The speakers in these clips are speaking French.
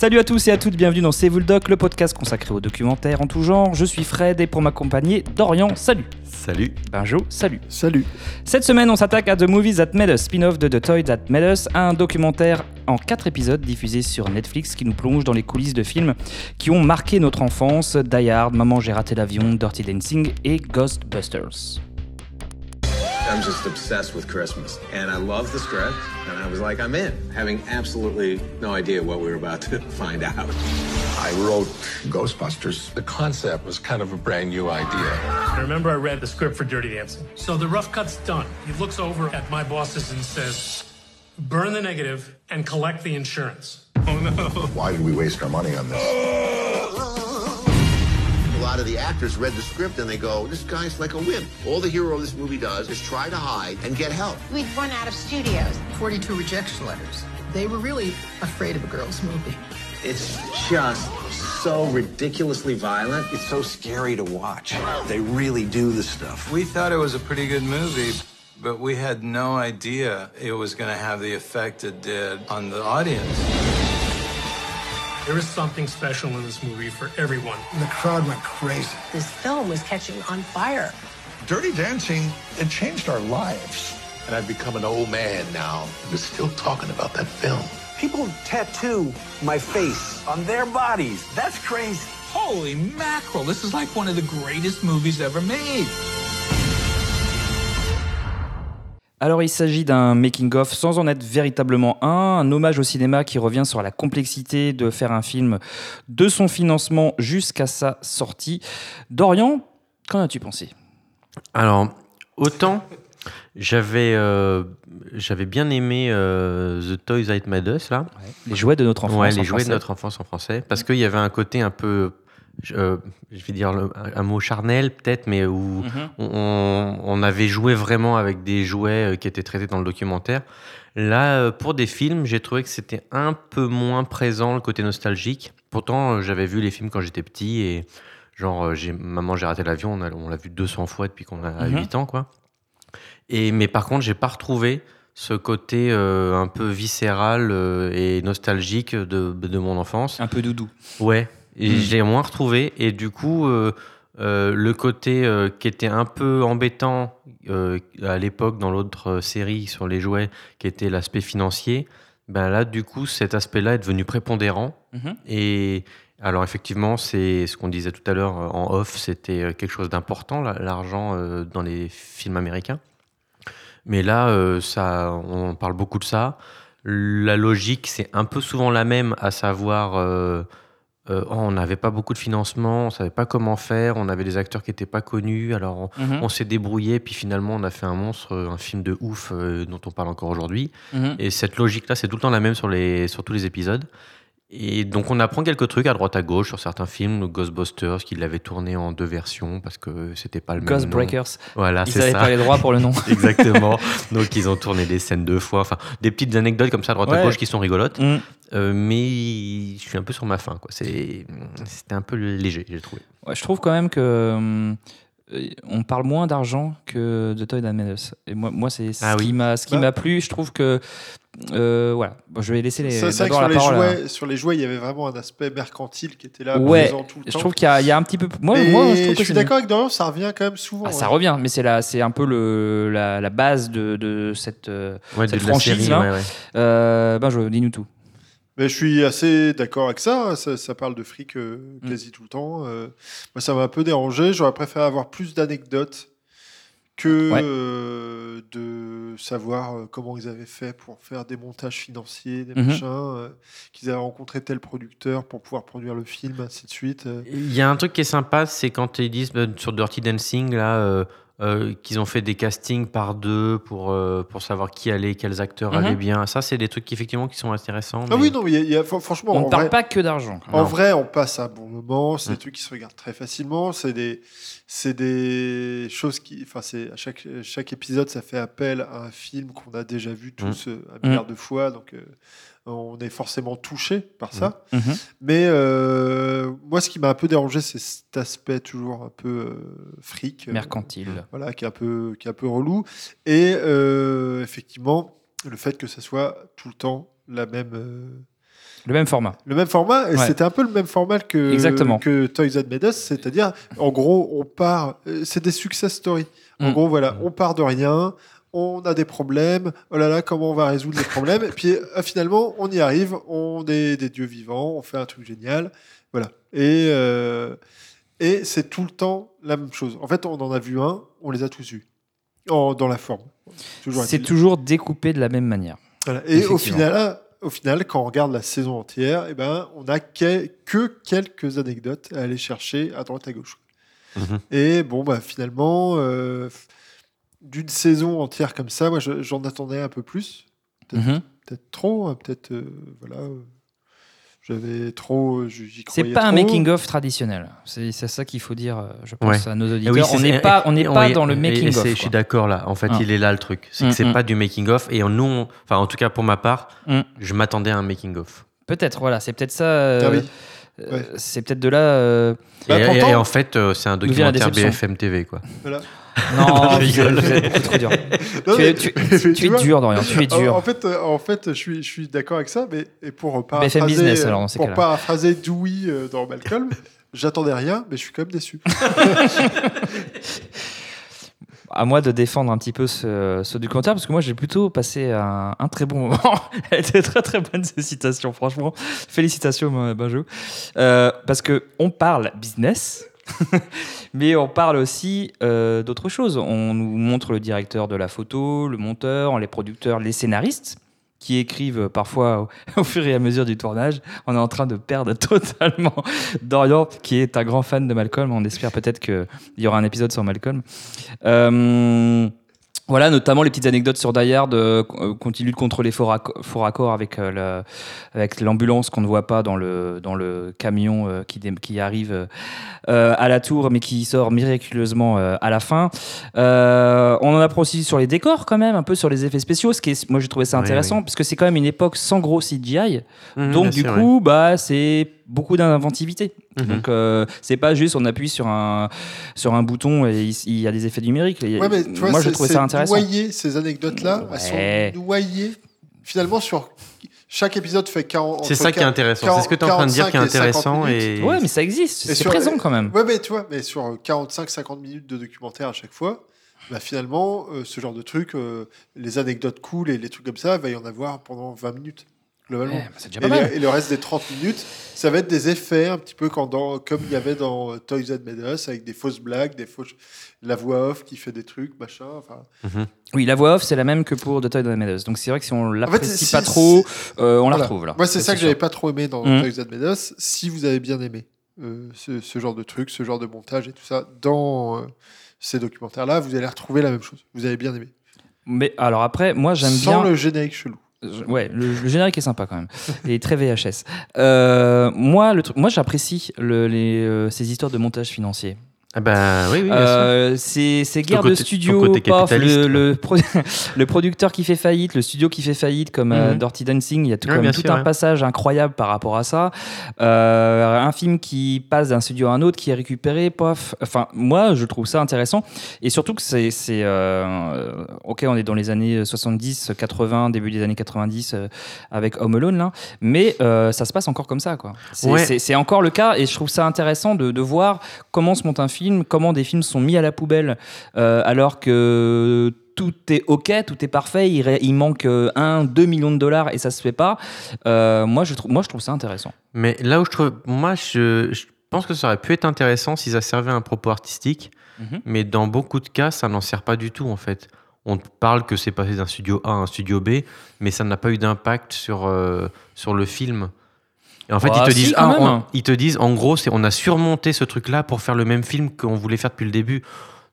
Salut à tous et à toutes, bienvenue dans C'est vous le doc, le podcast consacré aux documentaires en tout genre. Je suis Fred et pour m'accompagner, Dorian, salut. Salut. Benjo, salut. Salut. Cette semaine, on s'attaque à The Movies That Made Us, spin-off de The Toys That Made Us, un documentaire en 4 épisodes diffusé sur Netflix qui nous plonge dans les coulisses de films qui ont marqué notre enfance, Die Hard, Maman j'ai raté l'avion, Dirty Dancing et Ghostbusters. I'm just obsessed with Christmas. And I love the script, and I was like, I'm in, having absolutely no idea what we were about to find out. I wrote Ghostbusters. The concept was kind of a brand new idea. I remember I read the script for Dirty Dancing. So the rough cut's done. He looks over at my bosses and says, burn the negative and collect the insurance. Oh no. Why did we waste our money on this? A lot of the actors read the script and they go, this guy's like a wimp. All the hero of this movie does is try to hide and get help. We'd run out of studios. 42 rejection letters. They were really afraid of a girl's movie. It's just so ridiculously violent. It's so scary to watch. They really do the stuff. We thought it was a pretty good movie, but we had no idea it was going to have the effect it did on the audience. There is something special in this movie for everyone. The crowd went crazy. This film was catching on fire. Dirty Dancing, it changed our lives. And I've become an old man now, but still talking about that film. People tattoo my face on their bodies. That's crazy. Holy mackerel, this is like one of the greatest movies ever made. Alors il s'agit d'un making-of sans en être véritablement un, un hommage au cinéma qui revient sur la complexité de faire un film de son financement jusqu'à sa sortie. Dorian, qu'en as-tu pensé? Alors, autant j'avais euh, j'avais bien aimé euh, The Toys That Made Us, là. Les jouets de notre enfance Ouais, en les jouets français. de notre enfance en français. Parce qu'il y avait un côté un peu, euh, je vais dire le- un mot charnel peut-être, mais où Mhm. on, on avait joué vraiment avec des jouets euh, qui étaient traités dans le documentaire. Là, euh, pour des films, j'ai trouvé que c'était un peu moins présent le côté nostalgique. Pourtant, j'avais vu les films quand j'étais petit et genre, j'ai, Maman, j'ai raté l'avion, on, l'a vu 200 fois depuis qu'on a Mhm. 8 ans, quoi. Et, mais par contre, j'ai pas retrouvé ce côté euh, un peu viscéral euh, et nostalgique de, de mon enfance. Un peu doudou. Ouais, et Mm. j'ai moins retrouvé. Et du coup, euh, euh, le côté euh, qui était un peu embêtant à l'époque dans l'autre série sur les jouets, qui était l'aspect financier, ben là, du coup, cet aspect-là est devenu prépondérant. Mhm. Et alors, effectivement, c'est ce qu'on disait tout à l'heure en off, c'était quelque chose d'important, la- l'argent dans les films américains. Mais là, ça, on parle beaucoup de ça. La logique, c'est un peu souvent la même, à savoir, euh, oh, on n'avait pas beaucoup de financement, on savait pas comment faire, on avait des acteurs qui n'étaient pas connus, alors on, Mhm. on s'est débrouillé, puis finalement on a fait un monstre, un film de ouf euh, dont on parle encore aujourd'hui. Mhm. Et cette logique-là, c'est tout le temps la même sur, les, sur tous les épisodes. Et donc on apprend quelques trucs à droite à gauche sur certains films, Ghostbusters, qui l'avait tourné en deux versions parce que c'était pas le même nom. Ghostbreakers. Voilà, Ils n'avaient pas les droits pour le nom. Exactement. Donc ils ont tourné des scènes deux fois, enfin des petites anecdotes comme ça à droite Ouais. à gauche qui sont rigolotes. Mm. Euh, mais je suis un peu sur ma faim, quoi. C'était un peu léger, j'ai trouvé. Ouais, je trouve quand même que hum, euh, on parle moins d'argent que de Toy Us. Et moi, moi c'est ce Ah oui. qui m'a ce qui Bah. m'a plu. Je trouve que euh, voilà. Bon, je vais laisser les, Ça, C'est vrai que sur la les, parole. jouets, sur les jouets, il y avait vraiment un aspect mercantile qui était là, Ouais, présent tout le je temps. trouve qu'il y, a- il y a un petit peu. Moi, je trouve que suis d'accord avec Dorian, ça revient quand même souvent. Ah, ça revient, mais c'est c'est un peu le, la, la base de, de cette, euh, Ouais, cette de franchise série, là. ouais, ouais. Euh, ben, je dis-nous tout. Mais je suis assez d'accord avec ça. ça. ça parle de fric euh, Mm. quasi tout le temps. Euh, moi, ça m'a un peu dérangé. J'aurais préféré avoir plus d'anecdotes que Ouais. euh, de savoir euh, comment ils avaient fait pour faire des montages financiers, des Mhm. machins, euh, qu'ils avaient rencontré tel producteur pour pouvoir produire le film, ainsi de suite. Il y a un truc qui est sympa, c'est quand ils disent euh, sur Dirty Dancing là. Euh, qu'ils ont fait des castings par deux pour, euh, pour savoir qui allait, quels acteurs Mhm. allaient bien. Ça, c'est des trucs qui, effectivement qui sont intéressants. Ah oui, non, mais il y a- il y a- fr- franchement, On ne parle vrai- pas que d'argent. En Non. vrai, on passe un bon moment. C'est Mm. des trucs qui se regardent très facilement. C'est des, c'est des choses qui, enfin, c'est à chaque chaque épisode, ça fait appel à un film qu'on a déjà vu tous euh, un milliard de fois. Donc, euh, on est forcément touché par ça. Mhm. Mais euh, moi, ce qui m'a un peu dérangé, c'est cet aspect toujours un peu euh, fric, euh, Mercantile. voilà, qui est un peu, qui est un peu relou. Et effectivement, le fait que ça soit tout le temps la même. Le même format. Le même format, et Ouais. c'était un peu le même format que, Exactement. que Toys Us, c'est-à-dire, en gros, on part, c'est des success stories. En Mm. gros, voilà, on part de rien, on a des problèmes, oh là là, comment on va résoudre les problèmes, et puis euh, finalement, on y arrive, on est des dieux vivants, on fait un truc génial, voilà. Et, euh, et c'est tout le temps la même chose. En fait, on en a vu un, on les a tous vus, en- dans la forme. C'est toujours découpé de la même manière. Voilà. Et au final, au final, quand on regarde la saison entière, eh ben, on n'a que, que quelques anecdotes à aller chercher à droite à gauche. Mhm. Et bon, bah, finalement, euh, d'une saison entière comme ça, moi, je- j'en attendais un peu plus. Peut-être Mhm. trop, hein, peut-être. euh, voilà. euh, J'avais trop. j'y C'est pas un making-of traditionnel. C'est c'est ça qu'il faut dire, euh, je pense, Ouais. à nos Et auditeurs. oui, on n'est pas, on n'est et- pas et- dans le making-of. c'est- Je suis d'accord là. En fait, Ah. il est là le truc. C'est Mm, que c'est mm. pas du making-of. Et nous, on- enfin, en tout cas pour ma part, Mm. je m'attendais à un making-of. Peut-être, voilà, c'est peut-être ça. euh, Ah oui. euh, Ouais. C'est peut-être de là. euh, Bah, et, et- pourtant- et en fait, euh, c'est un documentaire BFM TV, quoi. Voilà. Non, Je rigole. êtes- vous êtes beaucoup trop dur. Non, tu, mais- es, tu- mais tu es vois, dur, Dorian, tu es dur. En, fait, euh, en fait, je suis, je suis d'accord avec ça, mais et pour paraphraser, Business, alors, dans ces pour cas-là. paraphraser Dewey euh, dans Malcolm, j'attendais rien, mais je suis quand même déçu. À moi de défendre un petit peu ce, ce documentaire, parce que moi j'ai plutôt passé un, un très bon moment. Elle était très très bonne cette citation, franchement. Félicitations, euh, Benjo. Euh, parce que on parle business. Mais on parle aussi euh, d'autres choses. On nous montre le directeur de la photo, le monteur, les producteurs, les scénaristes qui écrivent parfois au, fur et à mesure du tournage. On est en train de perdre totalement Dorian, qui est un grand fan de Malcolm. On espère peut-être qu'il y aura un épisode sur Malcolm. Euh, voilà, notamment les petites anecdotes sur Die Hard, euh, quand il lutte contre les faux, racco- faux raccords avec, euh, le- avec l'ambulance qu'on ne voit pas dans le, dans le camion euh, qui, qui arrive euh, à la tour, mais qui sort miraculeusement à la fin. Euh, on en apprend aussi sur les décors, quand même, un peu sur les effets spéciaux, ce qui est, moi j'ai trouvé ça intéressant, oui. parce que c'est quand même une époque sans gros CGI. Mhm, Donc, du sûr, coup, bah, c'est beaucoup d'inventivité. Mhm. Donc, euh, c'est pas juste on appuie sur un, sur un bouton et il, il y a des effets numériques. Il y a- Ouais, mais tu vois, moi, je trouvais ça intéressant. Noyé, ces anecdotes-là, Ouais. elles sont noyées. Finalement, sur chaque épisode fait 40. C'est ça qui est 40, intéressant. C'est ce que tu es en train de dire qui est 45 et 50 intéressant. minutes. Et... Ouais, mais ça existe, c'est présent quand même. Ouais, mais tu vois, mais sur 45-50 minutes de documentaire à chaque fois, bah, finalement, euh, ce genre de truc, euh, les anecdotes cool et les trucs comme ça, il va y en avoir pendant 20 minutes, globalement. Ouais, bah, c'est déjà et, pas les- mal. et le reste des 30 minutes, ça va être des effets, un petit peu quand dans- comme il y avait dans euh, Toys That Made Us, avec des fausses blagues, des fausses... la voix off qui fait des trucs, machin. Enfin, Oui, la voix off, c'est la même que pour The Toy That Made Us. Donc c'est vrai que si on l'apprécie si- pas si- trop, euh, on la retrouve là. Moi, c'est ça que j'avais pas trop aimé dans Mhm. Toys That Made Us. Si vous avez bien aimé euh, ce, ce genre de truc, ce genre de montage et tout ça dans euh, ces documentaires-là, vous allez retrouver la même chose. Vous avez bien aimé. Mais alors après, moi j'aime Sans bien. le générique chelou. Ouais, le, le générique est sympa quand même. Il est très VHS. Euh, moi, le truc, moi j'apprécie le- les, euh, ces histoires de montage financier. Ah bah oui, oui. Euh, c'est guerre de studio, paf, le, le, pro- le producteur qui fait faillite, le studio qui fait faillite, comme euh, Mhm. Dirty Dancing, il y a tout, Ouais, sûr, un ouais. passage incroyable par rapport à ça. Euh, un film qui passe d'un studio à un autre, qui est récupéré, paf. Enfin, moi, je trouve ça intéressant. Et surtout que c'est. euh, ok, on est dans les années 70, 80, début des années 90 euh, avec Home Alone, là. Mais ça se passe encore comme ça, quoi. C'est Ouais. encore le cas et je trouve ça intéressant de, de voir comment se monte un film, comment des films sont mis à la poubelle euh, alors que tout est ok, tout est parfait, il, manque 1, 2 millions de dollars et ça se fait pas. Euh, moi, je trouve, moi, je trouve ça intéressant. Mais là où je trouve, moi, je, je pense que ça aurait pu être intéressant si ça servait à un propos artistique. Mhm. Mais dans beaucoup de cas, ça n'en sert pas du tout, en fait. On parle que c'est passé d'un studio A à un studio B, mais ça n'a pas eu d'impact sur, euh, sur le film. Et en fait, Bah, ils te si, disent, ah, on- ils te disent, en gros, c'est on a surmonté ce truc-là pour faire le même film qu'on voulait faire depuis le début.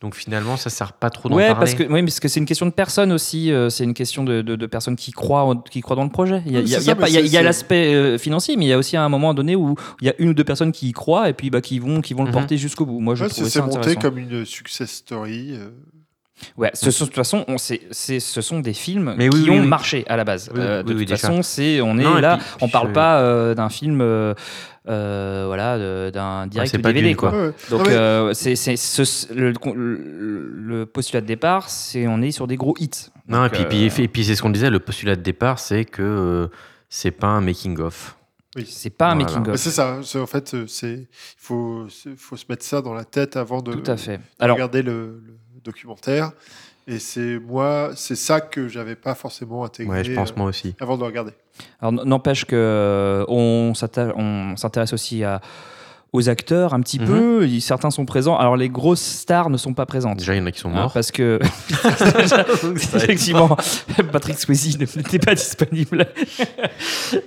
Donc finalement, ça sert pas trop d'en Ouais, parler. parce que, oui, parce que c'est une question de personnes aussi. euh, c'est une question de, de- de personnes qui croient, en- qui croient dans le projet. Il y a, Oui, l'aspect euh, financier, mais il y a aussi un moment donné où il y a une ou deux personnes qui y croient et puis bah, qui vont, qui vont le Mhm. porter jusqu'au bout. Moi, je Ouais, trouvais c'est ça monté comme une success story. euh. Ouais, ce sont- de toute façon, on, c'est, c'est- ce sont des films Mais oui, qui oui, ont oui. marché à la base. Oui, Euh, de oui, toute façon, c'est, on est Non, et là, puis- on puis parle je- pas euh, d'un film, euh, euh, voilà, d'un direct ou pas DVD Dune, quoi. quoi. Ouais, ouais. Donc Non, mais- c'est, c'est ce- le, le- le postulat de départ, c'est on est sur des gros hits. Non, et Donc, puis, euh, puis, et puis c'est ce qu'on disait, le postulat de départ, c'est que euh, c'est pas un making-of. Oui. C'est pas un Voilà. making of. C'est ça. En fait, c'est il faut faut se mettre ça dans la tête avant de, Tout à fait. de Alors- regarder le, le documentaire. Et c'est moi, c'est ça que j'avais pas forcément intégré. Ouais, je pense euh, moi aussi. Avant de le regarder. Alors, n'empêche que euh, on s'intéresse aussi à, aux acteurs un petit Mhm. peu. Certains sont présents. Alors les grosses stars ne sont pas présentes. Déjà, il y en a qui sont Hein, morts. parce que effectivement, Patrick Swayze n'était pas disponible.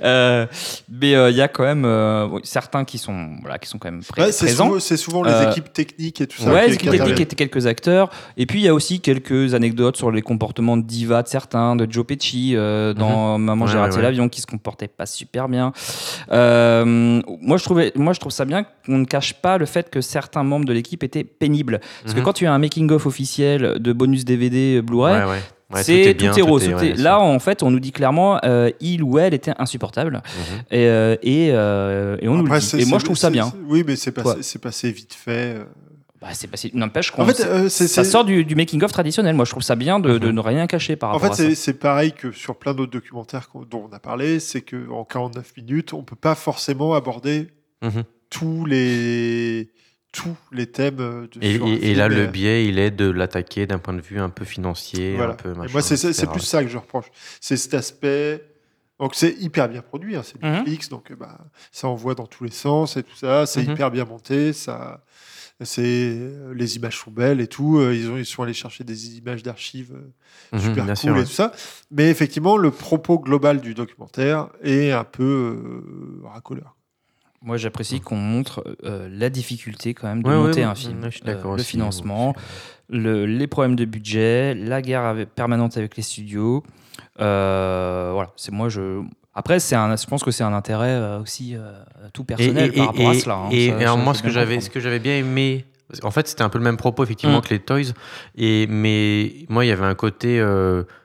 Euh, mais euh, il y a quand même euh, certains qui sont voilà qui sont quand même Ouais, présents. c'est souvent les Euh, équipes techniques et tout ça. Ouais, les qui équipes techniques étaient quelques acteurs. Et puis il y a aussi quelques anecdotes sur les comportements de diva de certains, de Joe Pesci euh, dans Maman Ouais, j'ai raté ouais. l'avion, qui se comportait pas super bien. Euh, moi je trouvais, moi je trouve ça bien qu'on ne cache pas le fait que certains membres de l'équipe étaient pénibles. Parce que Mhm. quand tu as un making of officiel de bonus DVD Blu-ray. Ouais, ouais. Ouais, c'est tout est tout bien, est rose. Là, en fait, on nous dit clairement, euh, il ou elle était insupportable, Mhm. et, euh, et, euh, et on nous le dit. Et moi, je trouve ça bien. Oui, mais c'est passé, passé vite fait. euh. Bah, c'est passé. N'empêche qu'on. En fait, euh, ça c'est- sort du, du making of traditionnel. Moi, je trouve ça bien de, de ne rien cacher par En rapport fait, à ça. c'est c'est pareil que sur plein d'autres documentaires dont on a parlé, c'est que en 49 minutes, on peut pas forcément aborder Mhm. Tous les tous les thèmes. euh, de- Et, et- et là, le euh, biais, il est de l'attaquer d'un point de vue un peu financier, Voilà. un peu machin. moi, c'est plus ça que je reproche. C'est cet aspect. Donc, c'est hyper bien produit. hein, c'est Mhm. Netflix, donc euh, bah, ça envoie dans tous les sens et tout ça. C'est Mhm. hyper bien monté. Ça, c'est les images sont belles et tout. Ils ont ils sont allés chercher des images d'archives Mhm, super bien cool sûr, et ouais. tout ça. Mais effectivement, le propos global du documentaire est un peu euh, racoleur. Moi, j'apprécie qu'on montre euh, la difficulté quand même de Ouais, monter ouais, un ouais, film. Euh, le financement, le- les problèmes de budget, la guerre avec- permanente avec les studios. Euh, voilà, c'est moi je. Après, c'est un, je pense que c'est un intérêt aussi tout personnel par rapport à cela. hein. et- Ça, moi, ce que j'avais, ce que j'avais bien aimé, en fait, c'était un peu le même propos effectivement Mm. que les Toys. Et mais moi, il y avait un côté,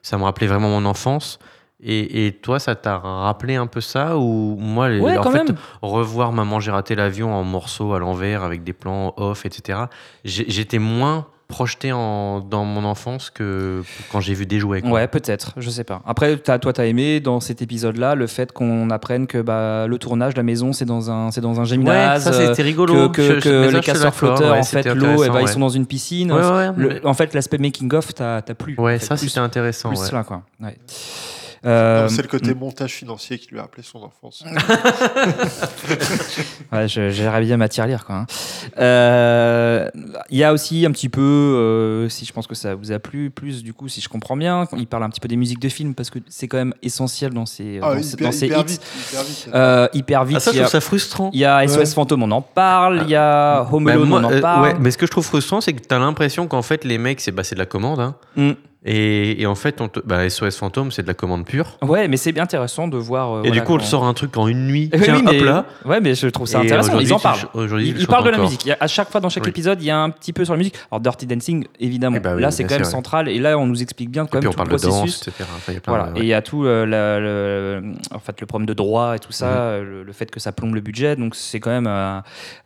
ça me rappelait vraiment mon enfance. Et, et toi, ça t'a rappelé un peu ça ou moi, Ouais, en fait, même. revoir Maman j'ai raté l'avion en morceaux à l'envers avec des plans off, etc. J'étais moins projeté en, dans mon enfance que quand j'ai vu des jouets. quoi. Ouais, peut-être, je sais pas. Après, t'as- toi, t'as aimé dans cet épisode-là le fait qu'on apprenne que bah, le tournage, la maison, c'est dans un, c'est dans un gymnase. ça, c'était euh, rigolo. Que, je- les casseurs flotteurs, ouais, en fait, l'eau, eh ben, ils ouais. sont dans une piscine. Ouais, ouais, Le- en fait, l'aspect making-of, t'as t'as plu. Ouais, ça, c'était intéressant. Plus ouais. cela, quoi. Ouais. Euh, c'est le côté mm. montage financier qui lui a appelé son enfance. Ouais, je- j'aimerais bien ma tirelire, quoi. hein. Euh, Il y a aussi un petit peu, euh, si je pense que ça vous a plu, plus du coup, si je comprends bien, il parle un petit peu des musiques de films parce que c'est quand même essentiel dans ces, Ah, dans ces- hyper- dans ces hyper hits. vite, hyper vite. Euh, hyper vite. Ah, ça, je il y a- trouve ça frustrant. Il y a SOS Ouais. Fantôme, on en parle. Il y a Home Bah, Alone, moi, on en euh, parle. ouais, mais ce que je trouve frustrant, c'est que tu as l'impression qu'en fait, les mecs, c'est bah, c'est de la commande. hein. Mm. Et, et en fait, on te- bah, SOS Fantôme, c'est de la commande pure. Ouais, mais c'est bien intéressant de voir. euh, et voilà, du coup, on te sort un truc en une nuit. Oui, Tiens, oui, mais, hop là. Ouais, mais je trouve ça intéressant. Ils en parlent. Ils, parlent de la musique. À chaque fois dans chaque Oui. épisode, il y a un petit peu sur la musique. Alors Dirty Dancing, évidemment. Eh bah oui, là, c'est quand même central. Et là, on nous explique bien quand Et puis même on tout parle le de danse, processus. etc. Enfin, y a plein Voilà. de- Et il y a tout euh, la- le, en fait, le problème de droit et tout ça, Mhm. le, le fait que ça plombe le budget. Donc c'est quand même, euh,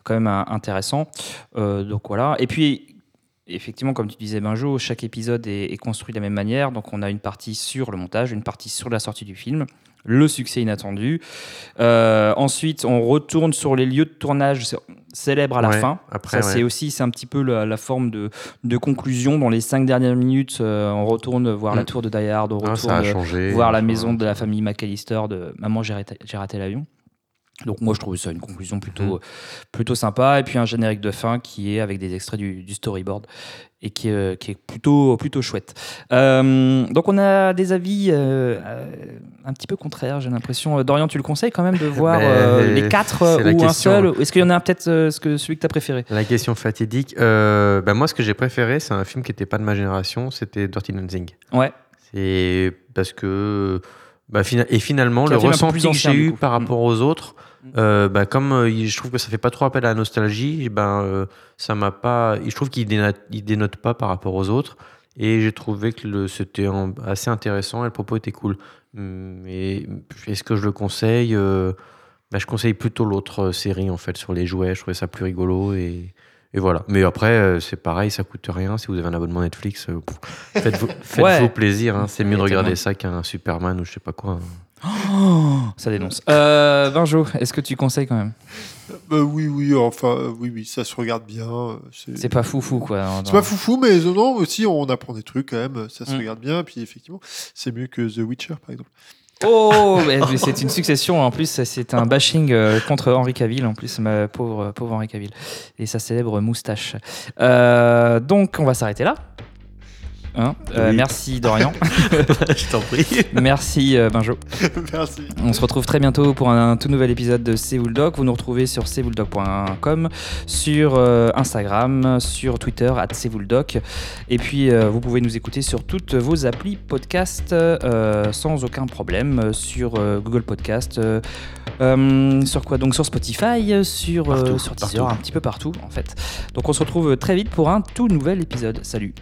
quand même intéressant. Donc voilà. Et puis. Effectivement, comme tu disais, Benjo, chaque épisode est, est construit de la même manière. Donc, on a une partie sur le montage, une partie sur la sortie du film, le succès inattendu. Euh, ensuite, on retourne sur les lieux de tournage célèbres à la Ouais, fin. après, Ça, ouais. c'est aussi, c'est un petit peu la, la forme de, de conclusion. Dans les cinq dernières minutes, euh, on retourne voir la Mm. tour de Die Hard, on Ah, retourne voir la maison de la famille McAllister de Maman, j'ai raté, j'ai raté l'avion. Donc moi je trouve ça une conclusion plutôt, Mm. plutôt sympa. Et puis un générique de fin qui est avec des extraits du, du storyboard et qui, est, euh, qui est plutôt, plutôt chouette. Euh, donc on a des avis euh, un petit peu contraires j'ai l'impression. Dorian tu le conseilles quand même de voir Ben, les quatre ou un seul? Est-ce qu'il y en a peut-être que, celui que tu as préféré? La question fatidique. Bah, moi, ce que j'ai préféré, c'est un film qui n'était pas de ma génération, c'était Dirty Dancing. Ouais. C'est parce que. Bah, et finalement, le ressenti que j'ai eu par rapport aux autres, euh, bah, comme euh, je trouve que ça fait pas trop appel à la nostalgie, ben, euh, ça m'a pas. Je trouve qu'il dénote, il dénote pas par rapport aux autres. Et j'ai trouvé que c'était assez intéressant et le propos était cool. Mais est-ce que je le conseille bah, Je conseille plutôt l'autre série en fait sur les jouets. Je trouvais ça plus rigolo et, et voilà. Mais après, euh, c'est pareil, ça coûte rien. Si vous avez un abonnement Netflix, euh, faites-vous Ouais. plaisir. hein. C'est mieux de regarder ça qu'un Superman ou je sais pas quoi. hein. Oh, ça dénonce. Euh, Benjo, est-ce que tu conseilles quand même? Bah oui, oui, enfin, oui, oui, ça se regarde bien. C'est pas foufou, quoi. dans- C'est pas foufou, mais euh, non, aussi, on apprend des trucs quand même. Ça se Mm. regarde bien. Puis effectivement, c'est mieux que The Witcher, par exemple. Oh, mais mais c'est une succession. En plus, c'est un bashing euh, contre Henri Cavill. En plus, ma pauvre, pauvre Henri Cavill et sa célèbre moustache. Euh, donc, on va s'arrêter là. Hein Euh, Oui. Merci Dorian. Je t'en prie. Merci euh, Benjo. Merci. On se retrouve très bientôt pour un, tout nouvel épisode de le doc. Vous nous retrouvez sur cvouledoc.com, sur euh, Instagram, sur Twitter, at doc. Et puis, vous pouvez nous écouter sur toutes vos applis podcast sans aucun problème, sur Google Podcast, sur quoi? Donc sur Spotify, sur, Partout, sur Deezer, partout. un petit peu partout en fait. Donc on se retrouve très vite pour un tout nouvel épisode. Salut